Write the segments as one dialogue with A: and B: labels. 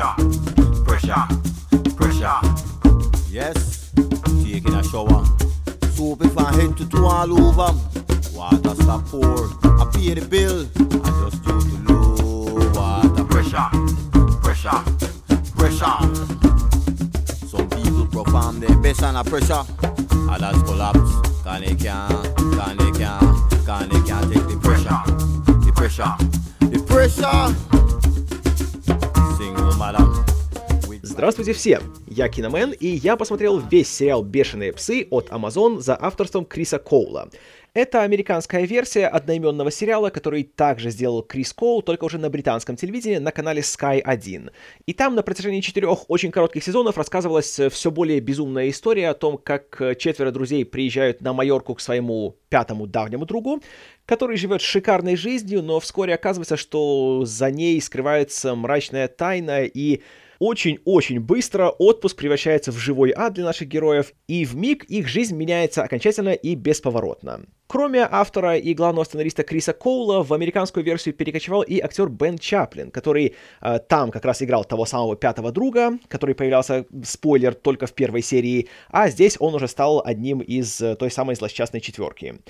A: Pressure, pressure, pressure.
B: Yes, taking a shower. Soap if I head to toe all over. Water stop pour. I pay the bill. I just do the low water.
A: Pressure, pressure, pressure.
B: Some people perform their best under pressure. Others collapse. Can they can't, can they can't, can they can't take the pressure. The pressure, the pressure.
C: Здравствуйте все! Я Киномен, и я посмотрел весь сериал «Бешеные псы» от Amazon за авторством Криса Коула. Это американская версия одноименного сериала, который также сделал Крис Коул, только уже на британском телевидении на канале Sky 1. И там на протяжении четырех очень коротких сезонов рассказывалась все более безумная история о том, как четверо друзей приезжают на Майорку к своему пятому давнему другу, который живет шикарной жизнью, но вскоре оказывается, что за ней скрывается мрачная тайна и очень-очень быстро отпуск превращается в живой ад для наших героев, и в миг их жизнь меняется окончательно и бесповоротно. Кроме автора и главного сценариста Криса Коула, в американскую версию перекочевал и актер Бен Чаплин, который э, там как раз играл того самого пятого друга, который появлялся, спойлер, только в первой серии, а здесь он уже стал одним из э, той самой злосчастной четверки.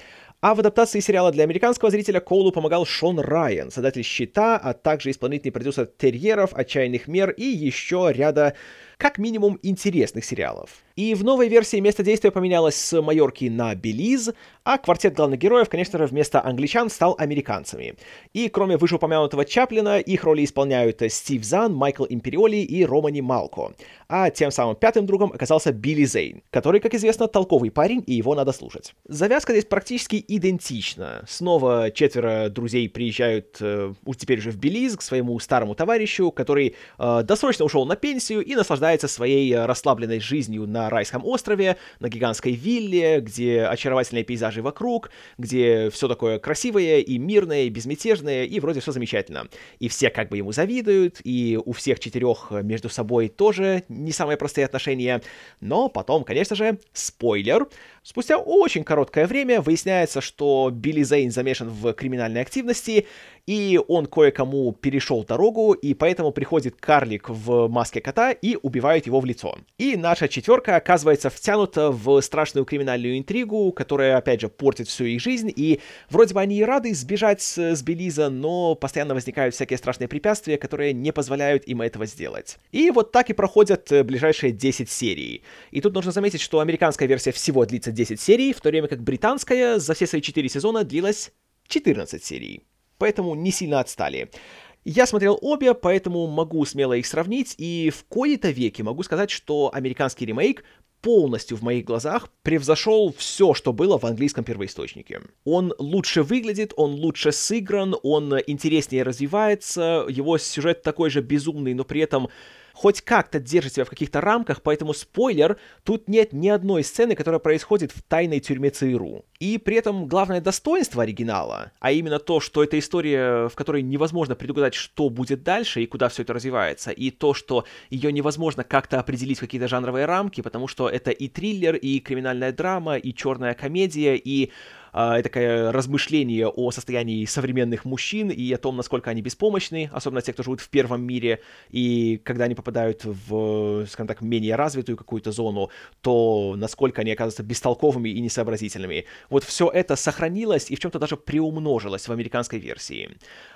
C: А в адаптации сериала для американского зрителя Коулу помогал Шон Райан, создатель «Щита», а также исполнительный продюсер «Терьеров», «Отчаянных мер» и еще ряда как минимум интересных сериалов. И в новой версии место действия поменялось с Майорки на Белиз, а квартет главных героев, конечно же, вместо англичан стал американцами. И кроме вышеупомянутого Чаплина, их роли исполняют Стив Зан, Майкл Империоли и Романи Малко. А тем самым пятым другом оказался Билли Зейн, который, как известно, толковый парень, и его надо слушать. Завязка здесь практически идентична. Снова четверо друзей приезжают, э, теперь уже в Белиз, к своему старому товарищу, который э, досрочно ушел на пенсию и наслаждается своей э, расслабленной жизнью на райском острове, на гигантской вилле, где очаровательные пейзажи вокруг, где все такое красивое и мирное, и безмятежное, и вроде все замечательно. И все как бы ему завидуют, и у всех четырех между собой тоже не самые простые отношения. Но потом, конечно же, спойлер, спустя очень короткое время выясняется, что Билли Зейн замешан в криминальной активности, и он кое-кому перешел дорогу, и поэтому приходит карлик в маске кота и убивает его в лицо. И наша четверка оказывается втянута в страшную криминальную интригу, которая, опять же, портит всю их жизнь, и вроде бы они и рады сбежать с Белиза, но постоянно возникают всякие страшные препятствия, которые не позволяют им этого сделать. И вот так и проходят ближайшие 10 серий. И тут нужно заметить, что американская версия всего длится 10 серий, в то время как британская за все свои 4 сезона длилась 14 серий поэтому не сильно отстали. Я смотрел обе, поэтому могу смело их сравнить, и в кои-то веки могу сказать, что американский ремейк полностью в моих глазах превзошел все, что было в английском первоисточнике. Он лучше выглядит, он лучше сыгран, он интереснее развивается, его сюжет такой же безумный, но при этом хоть как-то держит себя в каких-то рамках, поэтому спойлер, тут нет ни одной сцены, которая происходит в тайной тюрьме ЦРУ. И при этом главное достоинство оригинала, а именно то, что это история, в которой невозможно предугадать, что будет дальше и куда все это развивается, и то, что ее невозможно как-то определить в какие-то жанровые рамки, потому что это и триллер, и криминальная драма, и черная комедия, и э, такое размышление о состоянии современных мужчин и о том, насколько они беспомощны, особенно те, кто живут в первом мире, и когда они попадают в, скажем так, менее развитую какую-то зону, то насколько они оказываются бестолковыми и несообразительными. Вот все это сохранилось и в чем-то даже приумножилось в американской версии.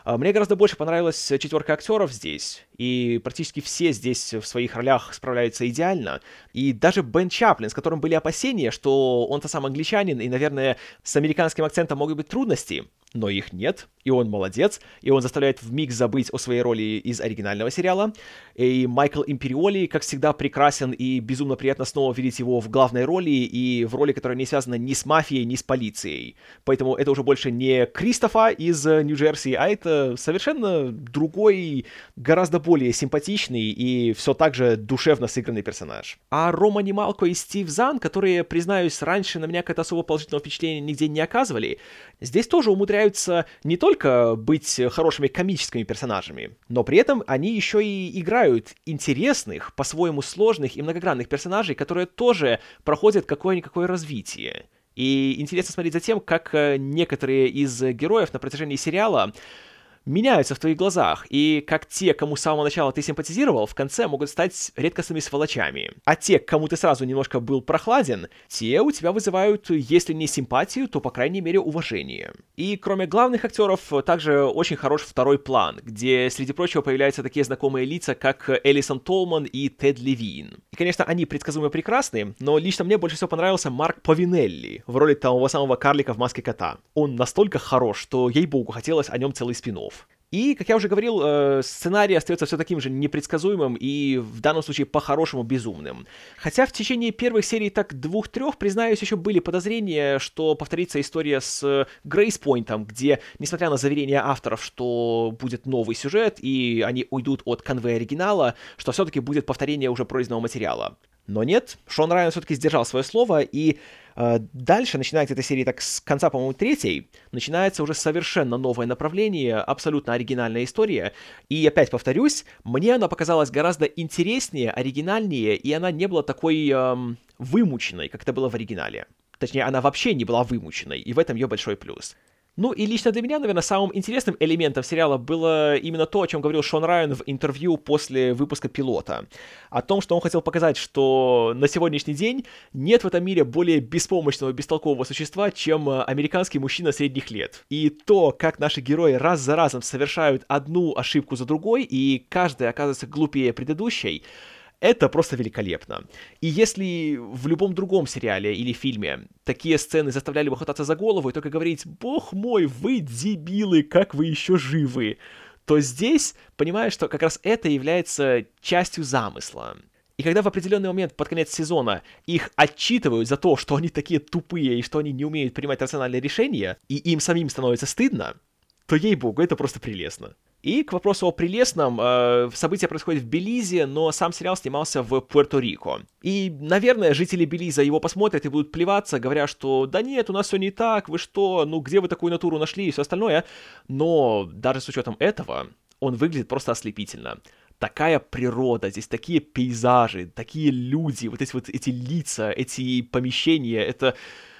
C: Мне гораздо больше понравилась четверка актеров здесь, и практически все здесь в своих ролях справляются идеально. И даже Бен Чаплин, с которым были опасения, что он-то сам англичанин, и, наверное, с американским акцентом могут быть трудности, но их нет, и он молодец, и он заставляет в миг забыть о своей роли из оригинального сериала. И Майкл Империоли, как всегда, прекрасен, и безумно приятно снова видеть его в главной роли, и в роли, которая не связана ни с мафией, ни с полицией. Поэтому это уже больше не Кристофа из Нью-Джерси, а это совершенно другой, гораздо более симпатичный и все так же душевно сыгранный персонаж. А Рома Немалко и Стив Зан, которые, признаюсь, раньше на меня какое-то особо положительного впечатления нигде не оказывали, здесь тоже умудряются не только быть хорошими комическими персонажами, но при этом они еще и играют интересных, по-своему сложных и многогранных персонажей, которые тоже проходят какое-никакое развитие. И интересно смотреть за тем, как некоторые из героев на протяжении сериала меняются в твоих глазах, и как те, кому с самого начала ты симпатизировал, в конце могут стать редкостными сволочами. А те, кому ты сразу немножко был прохладен, те у тебя вызывают, если не симпатию, то, по крайней мере, уважение. И кроме главных актеров, также очень хорош второй план, где, среди прочего, появляются такие знакомые лица, как Элисон Толман и Тед Левин. И, конечно, они предсказуемо прекрасны, но лично мне больше всего понравился Марк Павинелли в роли того самого карлика в маске кота. Он настолько хорош, что, ей-богу, хотелось о нем целый спин -офф. И, как я уже говорил, э, сценарий остается все таким же непредсказуемым и в данном случае по-хорошему безумным. Хотя в течение первых серий так двух-трех, признаюсь, еще были подозрения, что повторится история с Грейспойнтом, где, несмотря на заверения авторов, что будет новый сюжет и они уйдут от конве оригинала, что все-таки будет повторение уже пройденного материала. Но нет, Шон Райан все-таки сдержал свое слово, и э, дальше начинается эта серия так с конца, по-моему, третьей, начинается уже совершенно новое направление, абсолютно оригинальная история. И опять повторюсь, мне она показалась гораздо интереснее, оригинальнее, и она не была такой э, вымученной, как это было в оригинале. Точнее, она вообще не была вымученной, и в этом ее большой плюс. Ну и лично для меня, наверное, самым интересным элементом сериала было именно то, о чем говорил Шон Райан в интервью после выпуска пилота. О том, что он хотел показать, что на сегодняшний день нет в этом мире более беспомощного, бестолкового существа, чем э, американский мужчина средних лет. И то, как наши герои раз за разом совершают одну ошибку за другой, и каждая оказывается глупее предыдущей, это просто великолепно. И если в любом другом сериале или фильме такие сцены заставляли бы хвататься за голову и только говорить «Бог мой, вы дебилы, как вы еще живы!», то здесь понимаешь, что как раз это является частью замысла. И когда в определенный момент под конец сезона их отчитывают за то, что они такие тупые и что они не умеют принимать рациональные решения, и им самим становится стыдно, то ей-богу, это просто прелестно. И к вопросу о прелестном, э, события происходят в Белизе, но сам сериал снимался в Пуэрто-Рико. И, наверное, жители Белиза его посмотрят и будут плеваться, говоря, что да нет, у нас все не так, вы что, ну где вы такую натуру нашли и все остальное. Но даже с учетом этого, он выглядит просто ослепительно такая природа, здесь такие пейзажи, такие люди, вот эти вот эти лица, эти помещения, это...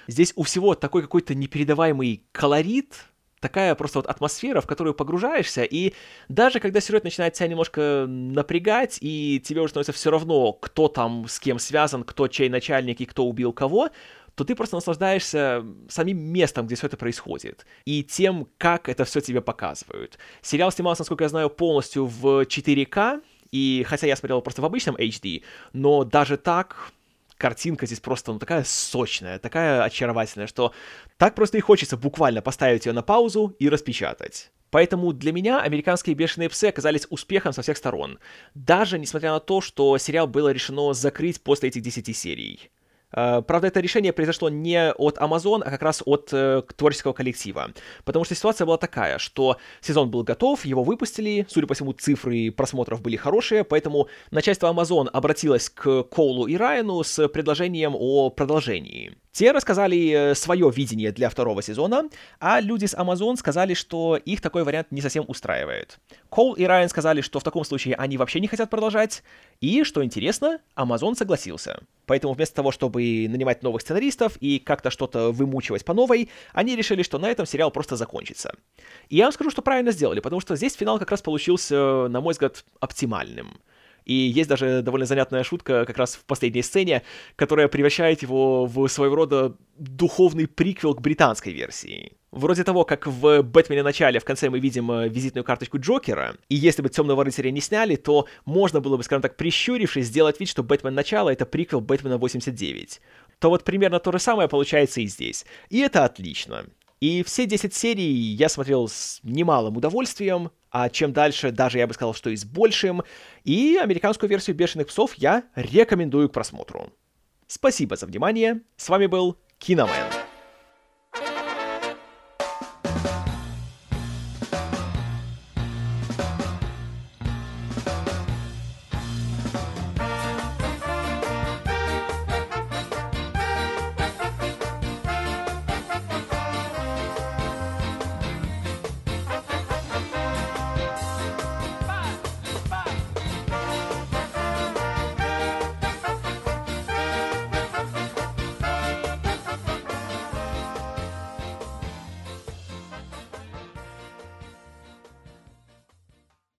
C: Здесь у всего такой какой-то непередаваемый колорит, такая просто вот атмосфера, в которую погружаешься, и даже когда сюжет начинает тебя немножко напрягать, и тебе уже становится все равно, кто там с кем связан, кто чей начальник и кто убил кого, то ты просто наслаждаешься самим местом, где все это происходит, и тем, как это все тебе показывают. Сериал снимался, насколько я знаю, полностью в 4К, и хотя я смотрел просто в обычном HD, но даже так картинка здесь просто ну, такая сочная, такая очаровательная, что так просто и хочется буквально поставить ее на паузу и распечатать. Поэтому для меня американские бешеные псы оказались успехом со всех сторон, даже несмотря на то, что сериал было решено закрыть после этих 10 серий. Э, правда, это решение произошло не от Amazon, а как раз от э, творческого коллектива. Потому что ситуация была такая, что сезон был готов, его выпустили, судя по всему, цифры просмотров были хорошие, поэтому начальство Amazon обратилось к Коулу и Райану с предложением о продолжении. Те рассказали э, свое видение для второго сезона, а люди с Amazon сказали, что их такой вариант не совсем устраивает. Коул и Райан сказали, что в таком случае они вообще не хотят продолжать, и, что интересно, Amazon согласился. Поэтому вместо того, чтобы нанимать новых сценаристов и как-то что-то вымучивать по новой, они решили, что на этом сериал просто закончится. И я вам скажу, что правильно сделали, потому что здесь финал как раз получился, на мой взгляд, оптимальным. И есть даже довольно занятная шутка как раз в последней сцене, которая превращает его в своего рода духовный приквел к британской версии. Вроде того, как в «Бэтмене начале» в конце мы видим э, визитную карточку Джокера, и если бы «Темного рыцаря» не сняли, то можно было бы, скажем так, прищурившись, сделать вид, что «Бэтмен начало» — это приквел «Бэтмена 89». То вот примерно то же самое получается и здесь. И это отлично. И все 10 серий я смотрел с немалым удовольствием, а чем дальше, даже я бы сказал, что и с большим. И американскую версию «Бешеных псов» я рекомендую к просмотру. Спасибо за внимание. С вами был Киномен.